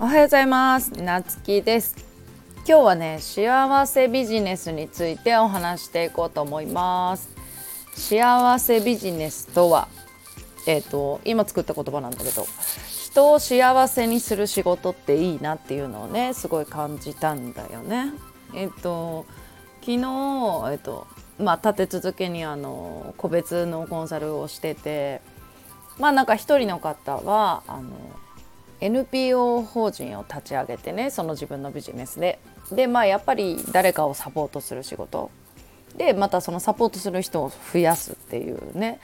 おはようございます。なつきです。今日はね幸せビジネスについてお話していこうと思います。幸せビジネスとはえっ、ー、と今作った言葉なんだけど人を幸せにする仕事っていいなっていうのをねすごい感じたんだよね。えっ、ー、と昨日えっ、ー、とまあ立て続けにあの個別のコンサルをしててまあなんか一人の方はあの NPO 法人を立ち上げてねその自分のビジネスで。でまあやっぱり誰かをサポートする仕事。でまたそのサポートする人を増やすっていうね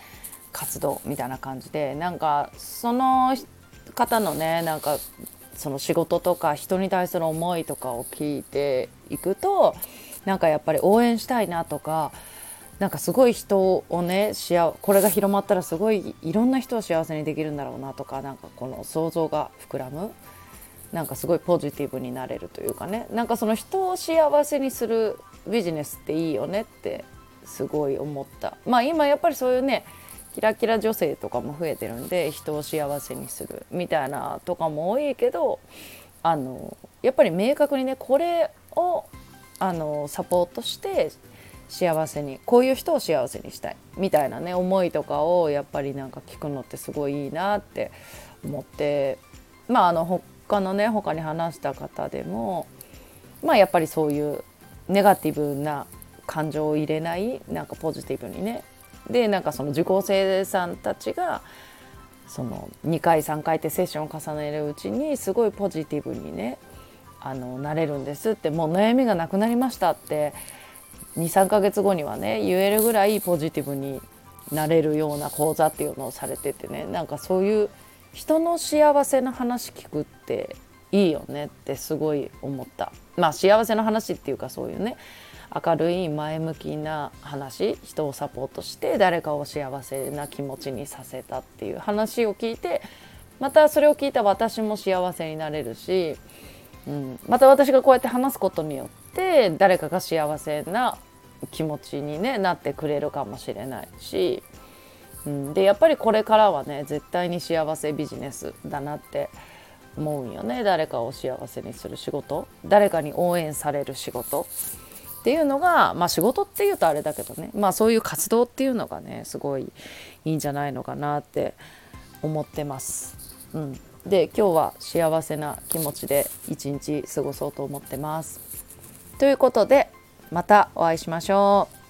活動みたいな感じでなんかその方のねなんかその仕事とか人に対する思いとかを聞いていくとなんかやっぱり応援したいなとかなんかすごい人をねしこれが広まったらすごいいろんな人を幸せにできるんだろうなとかなんかこの想像が膨らむ。なんかすごいポジティブになれるというかね。なんかその人を幸せにするビジネスっていいよねってすごい思った。まあ今やっぱりそういうねキラキラ女性とかも増えてるんで人を幸せにするみたいなとかも多いけどあのやっぱり明確にねこれをあのサポートして幸せにこういう人を幸せにしたいみたいなね思いとかをやっぱりなんか聞くのってすごいいいなって思ってまああの他のね他に話した方でもまあやっぱりそういうネガティブな感情を入れないなんかポジティブにね。でなんかその受講生さんたちがその2回3回ってセッションを重ねるうちにすごいポジティブにねあのなれるんですってもう悩みがなくなりましたって23ヶ月後にはね言えるぐらいポジティブになれるような講座っていうのをされててねなんかそういう人の幸せな話聞くっていいよねってすごい思った。まあ幸せの話っていうかそういうね明るい前向きな話人をサポートして誰かを幸せな気持ちにさせたっていう話を聞いてまたそれを聞いた私も幸せになれるし、うん、また私がこうやって話すことによって誰かが幸せな気持ちに、ね、なってくれるかもしれないし、うん、でやっぱりこれからはね絶対に幸せビジネスだなって思うんよね。誰かを幸せにする仕事。誰かに応援される仕事。っていうのがまあ仕事っていうとあれだけどね。まあそういう活動っていうのがねすごいいいんじゃないのかなって思ってます。うん、で今日は幸せな気持ちで一日過ごそうと思ってます。ということでまたお会いしましょう。